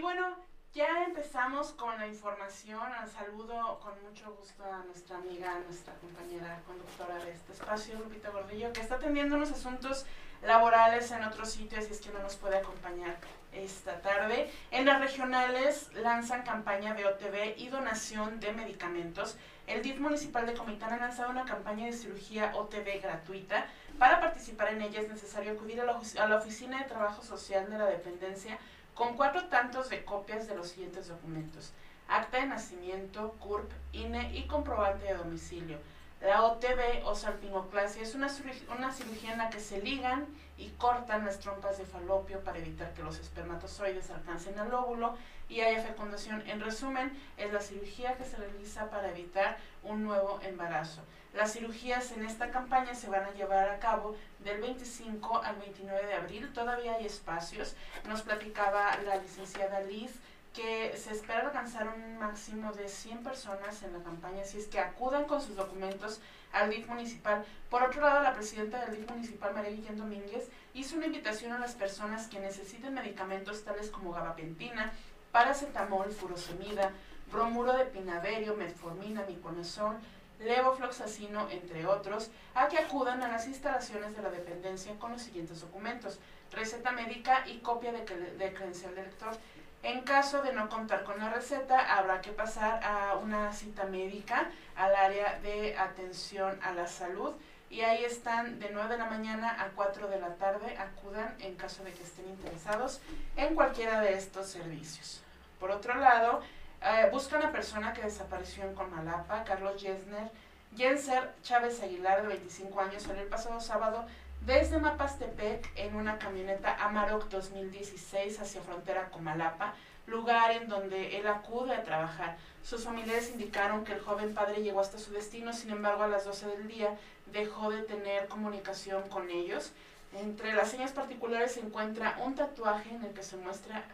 Y bueno, ya empezamos con la información. Saludo con mucho gusto a nuestra amiga, nuestra compañera conductora de este espacio, Lupita Gordillo, que está atendiendo unos asuntos laborales en otros sitios y es que no nos puede acompañar esta tarde. En las regionales lanzan campaña de OTB y donación de medicamentos. El DIF municipal de Comitán ha lanzado una campaña de cirugía OTB gratuita. Para participar en ella es necesario acudir a la Oficina de Trabajo Social de la Dependencia con cuatro tantos de copias de los siguientes documentos. Acta de nacimiento, CURP, INE y comprobante de domicilio. La OTB o salpingoclasia es una, una cirugía en la que se ligan y cortan las trompas de falopio para evitar que los espermatozoides alcancen al óvulo y haya fecundación. En resumen, es la cirugía que se realiza para evitar un nuevo embarazo. Las cirugías en esta campaña se van a llevar a cabo del 25 al 29 de abril. Todavía hay espacios. Nos platicaba la licenciada Liz que se espera alcanzar un máximo de 100 personas en la campaña, si es que acudan con sus documentos al DIF municipal. Por otro lado, la presidenta del DIF municipal, María Guillén Domínguez, hizo una invitación a las personas que necesiten medicamentos tales como gabapentina, paracetamol, furosemida, bromuro de pinaverio, metformina, miconazol, levofloxacino, entre otros, a que acudan a las instalaciones de la dependencia con los siguientes documentos, receta médica y copia de, de credencial de lector. En caso de no contar con la receta, habrá que pasar a una cita médica al área de atención a la salud y ahí están de 9 de la mañana a 4 de la tarde. Acudan en caso de que estén interesados en cualquiera de estos servicios. Por otro lado, eh, busca una persona que desapareció en Comalapa, Carlos Yesner. Jenser Chávez Aguilar, de 25 años, salió el pasado sábado desde Mapastepec en una camioneta Amarok 2016 hacia frontera Comalapa, lugar en donde él acude a trabajar. Sus familiares indicaron que el joven padre llegó hasta su destino, sin embargo a las 12 del día dejó de tener comunicación con ellos. Entre las señas particulares se encuentra un tatuaje en el que se muestra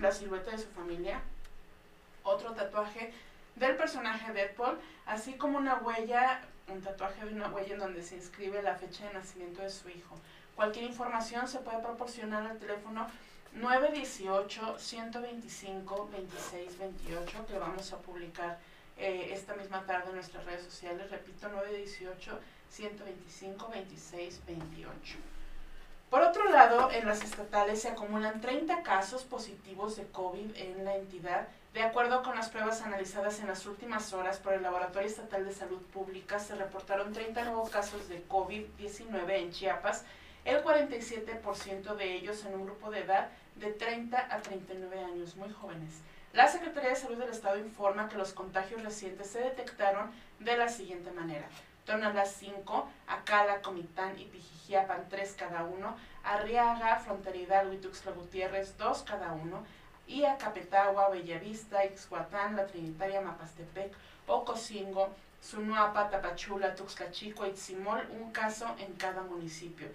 la silueta de su familia, otro tatuaje del personaje Deadpool, así como una huella, un tatuaje de una huella en donde se inscribe la fecha de nacimiento de su hijo. Cualquier información se puede proporcionar al teléfono 918-125-2628 que vamos a publicar eh, esta misma tarde en nuestras redes sociales. Repito, 918-125-2628. Por otro lado, en las estatales se acumulan 30 casos positivos de COVID en la entidad de acuerdo con las pruebas analizadas en las últimas horas por el Laboratorio Estatal de Salud Pública, se reportaron 30 nuevos casos de COVID-19 en Chiapas, el 47% de ellos en un grupo de edad de 30 a 39 años, muy jóvenes. La Secretaría de Salud del Estado informa que los contagios recientes se detectaron de la siguiente manera. Tonalá 5, Acala, Comitán y Pijijiapan 3 cada uno, Arriaga, Fronteridad, Huituxtla Gutiérrez 2 cada uno, a Capetagua, Bellavista, Ixhuatán, La Trinitaria, Mapastepec, Ocosingo, Sunuapa, Tapachula, Tuxtla Chico, Itzimol, un caso en cada municipio.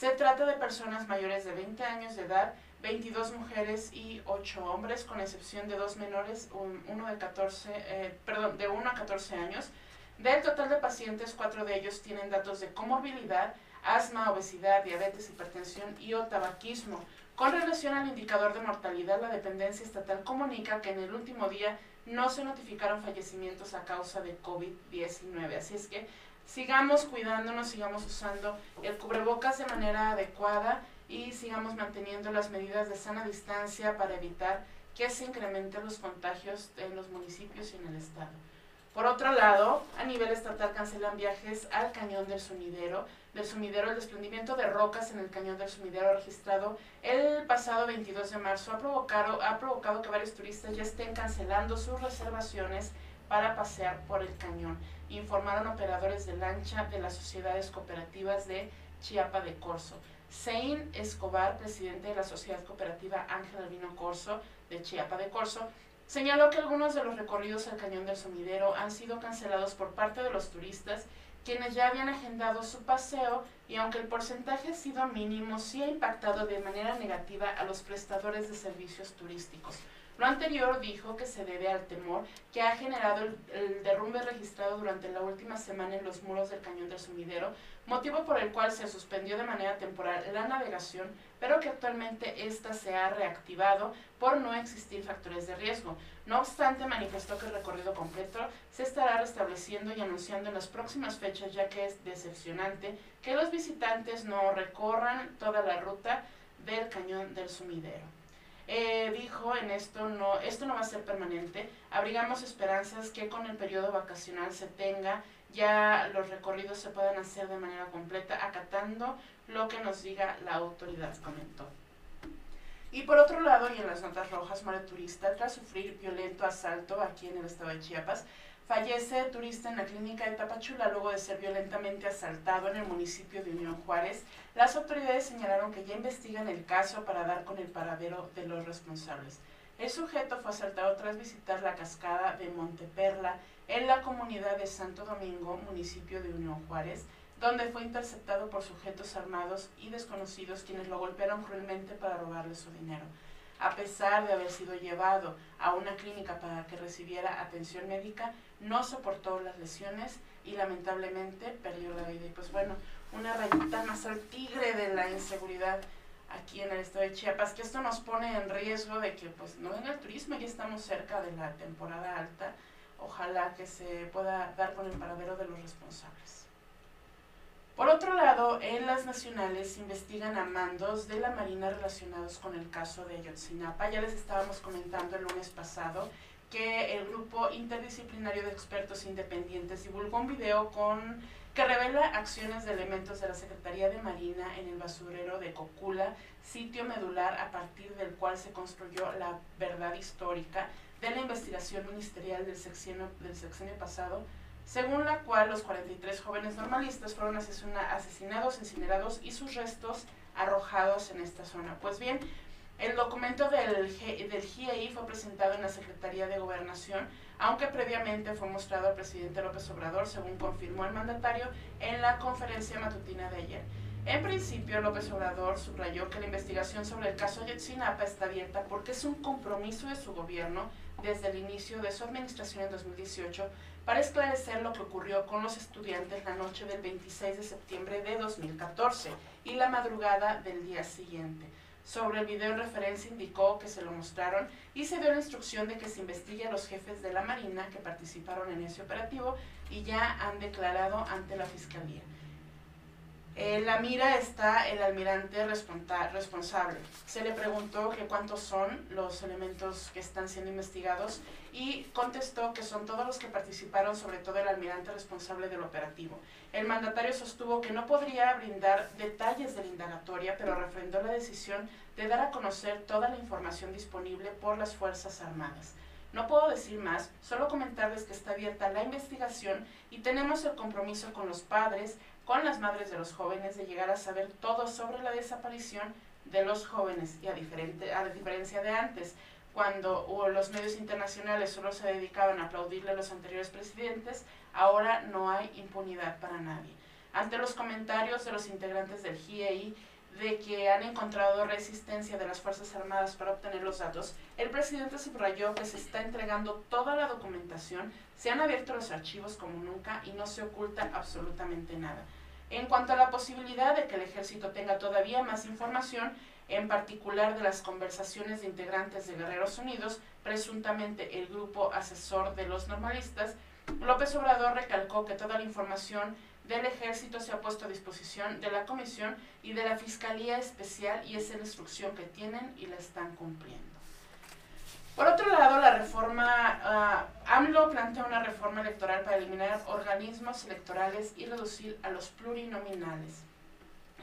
Se trata de personas mayores de 20 años de edad, 22 mujeres y 8 hombres, con excepción de dos menores, uno de 14, eh, perdón, de 1 a 14 años. Del total de pacientes, cuatro de ellos tienen datos de comorbilidad, asma, obesidad, diabetes, hipertensión y o tabaquismo. Con relación al indicador de mortalidad, la dependencia estatal comunica que en el último día no se notificaron fallecimientos a causa de COVID-19. Así es que sigamos cuidándonos, sigamos usando el cubrebocas de manera adecuada y sigamos manteniendo las medidas de sana distancia para evitar que se incrementen los contagios en los municipios y en el estado. Por otro lado, a nivel estatal cancelan viajes al cañón del sumidero. Del sumidero, el desprendimiento de rocas en el cañón del sumidero registrado el pasado 22 de marzo ha provocado, ha provocado que varios turistas ya estén cancelando sus reservaciones para pasear por el cañón. Informaron operadores de lancha de las sociedades cooperativas de Chiapa de Corso. Sein Escobar, presidente de la Sociedad Cooperativa Ángel Albino Corso de Chiapa de Corso, Señaló que algunos de los recorridos al Cañón del Sumidero han sido cancelados por parte de los turistas, quienes ya habían agendado su paseo y aunque el porcentaje ha sido mínimo, sí ha impactado de manera negativa a los prestadores de servicios turísticos. Lo anterior dijo que se debe al temor que ha generado el, derrumbe registrado durante la última semana en los muros del cañón del sumidero, motivo por el cual se suspendió de manera temporal la navegación, pero que actualmente ésta se ha reactivado por no existir factores de riesgo. No obstante, manifestó que el recorrido completo se estará restableciendo y anunciando en las próximas fechas, ya que es decepcionante que los visitantes no recorran toda la ruta del cañón del sumidero. Eh, dijo en esto no, esto no va a ser permanente. Abrigamos esperanzas que con el periodo vacacional se tenga ya los recorridos se puedan hacer de manera completa, acatando lo que nos diga la autoridad, comentó. Y por otro lado, y en las notas rojas, Mare Turista, tras sufrir violento asalto aquí en el estado de Chiapas, Fallece turista en la clínica de Tapachula luego de ser violentamente asaltado en el municipio de Unión Juárez. Las autoridades señalaron que ya investigan el caso para dar con el paradero de los responsables. El sujeto fue asaltado tras visitar la cascada de Monteperla en la comunidad de Santo Domingo, municipio de Unión Juárez, donde fue interceptado por sujetos armados y desconocidos quienes lo golpearon cruelmente para robarle su dinero a pesar de haber sido llevado a una clínica para que recibiera atención médica, no soportó las lesiones y lamentablemente perdió la vida. Y pues bueno, una rayita más al tigre de la inseguridad aquí en el estado de Chiapas, que esto nos pone en riesgo de que pues no venga el turismo, ya estamos cerca de la temporada alta, ojalá que se pueda dar con el paradero de los responsables. Por otro lado, en las nacionales investigan a mandos de la Marina relacionados con el caso de Ayotzinapa. Ya les estábamos comentando el lunes pasado que el grupo interdisciplinario de expertos independientes divulgó un video con que revela acciones de elementos de la Secretaría de Marina en el basurero de Cocula, sitio medular a partir del cual se construyó la verdad histórica de la investigación ministerial del sexenio, del sexenio pasado según la cual los 43 jóvenes normalistas fueron asesinados, incinerados y sus restos arrojados en esta zona. Pues bien, el documento del, GIEI fue presentado en la Secretaría de Gobernación, aunque previamente fue mostrado al presidente López Obrador, según confirmó el mandatario en la conferencia matutina de ayer. En principio, López Obrador subrayó que la investigación sobre el caso Ayotzinapa está abierta porque es un compromiso de su gobierno desde el inicio de su administración en 2018 para esclarecer lo que ocurrió con los estudiantes la noche del 26 de septiembre de 2014 y la madrugada del día siguiente. Sobre el video en referencia indicó que se lo mostraron y se dio la instrucción de que se investigue a los jefes de la Marina que participaron en ese operativo y ya han declarado ante la Fiscalía. En la mira está el almirante responsable. Se le preguntó que cuántos son los elementos que están siendo investigados y contestó que son todos los que participaron, sobre todo el almirante responsable del operativo. El mandatario sostuvo que no podría brindar detalles de la indagatoria, pero refrendó la decisión de dar a conocer toda la información disponible por las Fuerzas Armadas. No puedo decir más, solo comentarles que está abierta la investigación y tenemos el compromiso con los padres, con las madres de los jóvenes de llegar a saber todo sobre la desaparición de los jóvenes y a, diferencia de antes, cuando los medios internacionales solo se dedicaban a aplaudirle a los anteriores presidentes, ahora no hay impunidad para nadie. Ante los comentarios de los integrantes del GIEI de que han encontrado resistencia de las Fuerzas Armadas para obtener los datos, el presidente subrayó que se está entregando toda la documentación, se han abierto los archivos como nunca y no se oculta absolutamente nada. En cuanto a la posibilidad de que el ejército tenga todavía más información, en particular de las conversaciones de integrantes de Guerreros Unidos, presuntamente el grupo asesor de los normalistas, López Obrador recalcó que toda la información del ejército se ha puesto a disposición de la comisión y de la Fiscalía Especial y es la instrucción que tienen y la están cumpliendo. Por otro lado, la reforma, uh, AMLO plantea una reforma electoral para eliminar organismos electorales y reducir a los plurinominales.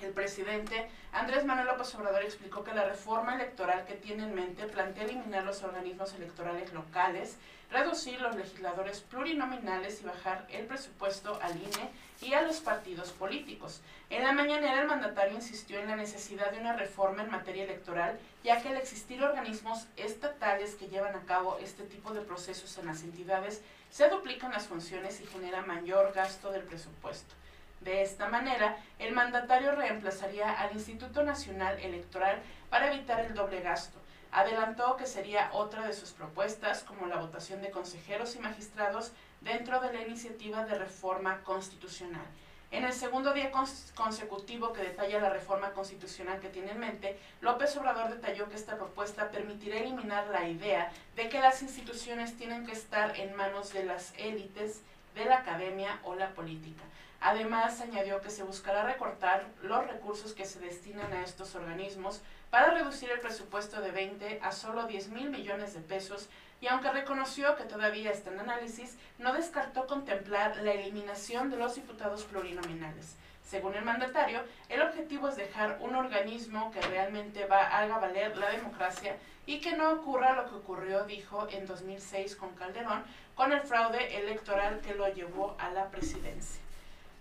El presidente Andrés Manuel López Obrador explicó que la reforma electoral que tiene en mente plantea eliminar los organismos electorales locales, reducir los legisladores plurinominales y bajar el presupuesto al INE y a los partidos políticos. En la mañanera el mandatario insistió en la necesidad de una reforma en materia electoral, ya que al existir organismos estatales que llevan a cabo este tipo de procesos en las entidades, se duplican las funciones y genera mayor gasto del presupuesto. De esta manera, el mandatario reemplazaría al Instituto Nacional Electoral para evitar el doble gasto. Adelantó que sería otra de sus propuestas, como la votación de consejeros y magistrados dentro de la iniciativa de reforma constitucional. En el segundo día consecutivo que detalla la reforma constitucional que tiene en mente, López Obrador detalló que esta propuesta permitirá eliminar la idea de que las instituciones tienen que estar en manos de las élites de la academia o la política. Además, añadió que se buscará recortar los recursos que se destinan a estos organismos para reducir el presupuesto de 20 a solo 10 mil millones de pesos y aunque reconoció que todavía está en análisis, no descartó contemplar la eliminación de los diputados plurinominales. Según el mandatario, el objetivo es dejar un organismo que realmente va, haga valer la democracia y que no ocurra lo que ocurrió, dijo, en 2006 con Calderón, con el fraude electoral que lo llevó a la presidencia.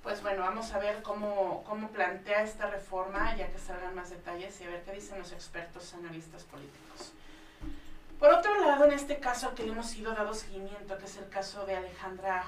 Pues bueno, vamos a ver cómo, cómo plantea esta reforma, ya que salgan más detalles y a ver qué dicen los expertos analistas políticos. Por otro lado, en este caso que le hemos ido dado seguimiento, que es el caso de Alejandra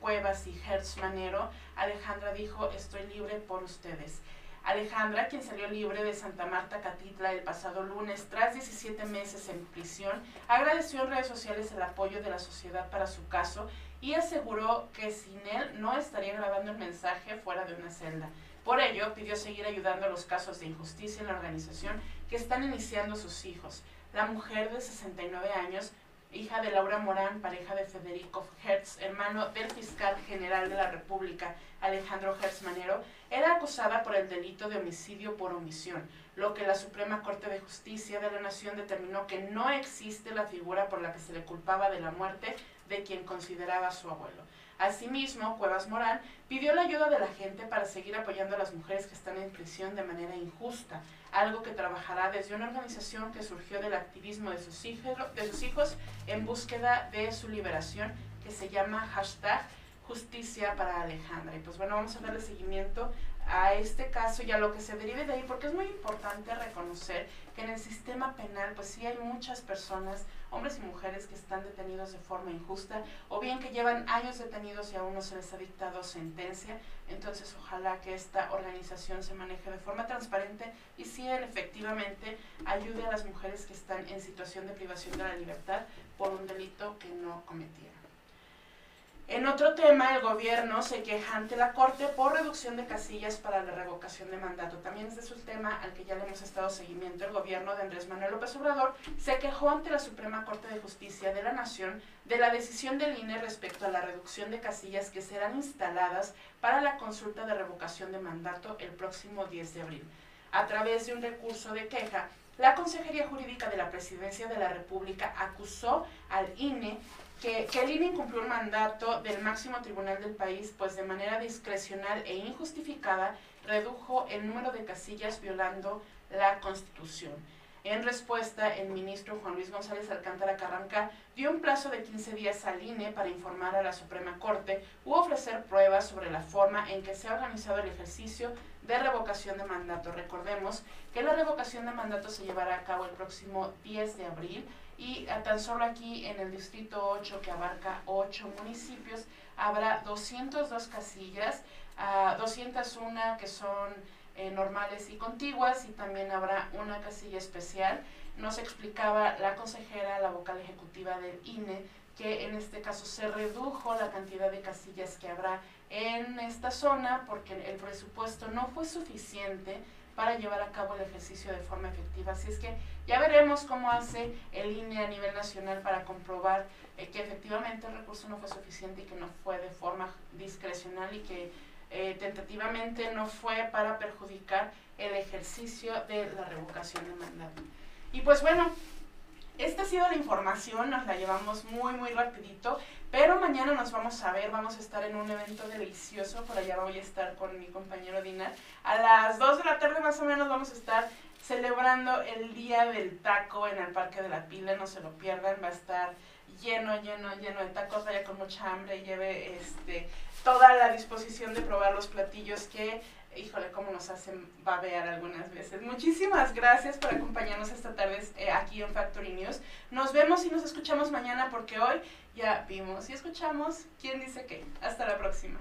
Cuevas y Hertz Manero, Alejandra dijo, estoy libre por ustedes. Alejandra, quien salió libre de Santa Marta Catitla el pasado lunes tras 17 meses en prisión, agradeció en redes sociales el apoyo de la sociedad para su caso y aseguró que sin él no estaría grabando el mensaje fuera de una celda. Por ello, pidió seguir ayudando a los casos de injusticia en la organización que están iniciando sus hijos. La mujer de 69 años, hija de Laura Morán, pareja de Federico Hertz, hermano del fiscal general de la República, Alejandro Hertz Manero, era acusada por el delito de homicidio por omisión, lo que la Suprema Corte de Justicia de la Nación determinó que no existe la figura por la que se le culpaba de la muerte de quien consideraba su abuelo. Asimismo, Cuevas Morán pidió la ayuda de la gente para seguir apoyando a las mujeres que están en prisión de manera injusta, algo que trabajará desde una organización que surgió del activismo de sus, hijos, de sus hijos en búsqueda de su liberación, que se llama hashtag justicia para Alejandra. Y pues bueno, vamos a darle seguimiento a este caso y a lo que se derive de ahí, porque es muy importante reconocer que en el sistema penal, pues sí hay muchas personas, hombres y mujeres, que están detenidos de forma injusta, o bien que llevan años detenidos y aún no se les ha dictado sentencia. Entonces, ojalá que esta organización se maneje de forma transparente y sí, efectivamente, ayude a las mujeres que están en situación de privación de la libertad por un delito que no cometieron. En otro tema, el gobierno se queja ante la Corte por reducción de casillas para la revocación de mandato. También este es un tema al que ya le hemos estado seguimiento. El gobierno de Andrés Manuel López Obrador se quejó ante la Suprema Corte de Justicia de la Nación de la decisión del INE respecto a la reducción de casillas que serán instaladas para la consulta de revocación de mandato el próximo 10 de abril. A través de un recurso de queja, la Consejería Jurídica de la Presidencia de la República acusó al INE que, el INE incumplió un mandato del máximo tribunal del país, pues de manera discrecional e injustificada redujo el número de casillas violando la Constitución. En respuesta, el ministro Juan Luis González Alcántara Carranca dio un plazo de 15 días al INE para informar a la Suprema Corte u ofrecer pruebas sobre la forma en que se ha organizado el ejercicio de revocación de mandato. Recordemos que la revocación de mandato se llevará a cabo el próximo 10 de abril y tan solo aquí en el distrito 8 que abarca 8 municipios habrá 202 casillas, 201 ah, que son eh, normales y contiguas y también habrá una casilla especial. Nos explicaba la consejera, la vocal ejecutiva del INE, que en este caso se redujo la cantidad de casillas que habrá en esta zona porque el presupuesto no fue suficiente para llevar a cabo el ejercicio de forma efectiva. Así es que ya veremos cómo hace el INE a nivel nacional para comprobar eh, que efectivamente el recurso no fue suficiente y que no fue de forma discrecional y que eh, tentativamente no fue para perjudicar el ejercicio de la revocación de mandato. Y pues bueno, esta ha sido la información, nos la llevamos muy muy rapidito, pero mañana nos vamos a ver, vamos a estar en un evento delicioso, por allá voy a estar con mi compañero Dinar. A las 2 de la tarde más o menos vamos a estar celebrando el Día del Taco en el Parque de la Pila, no se lo pierdan, va a estar lleno, lleno, lleno de tacos, vaya con mucha hambre lleve este, toda la disposición de probar los platillos que híjole, cómo nos hacen babear algunas veces. Muchísimas gracias por acompañarnos esta tarde eh, aquí en Factory News. Nos vemos y nos escuchamos mañana porque hoy ya vimos y escuchamos quién dice qué. Hasta la próxima.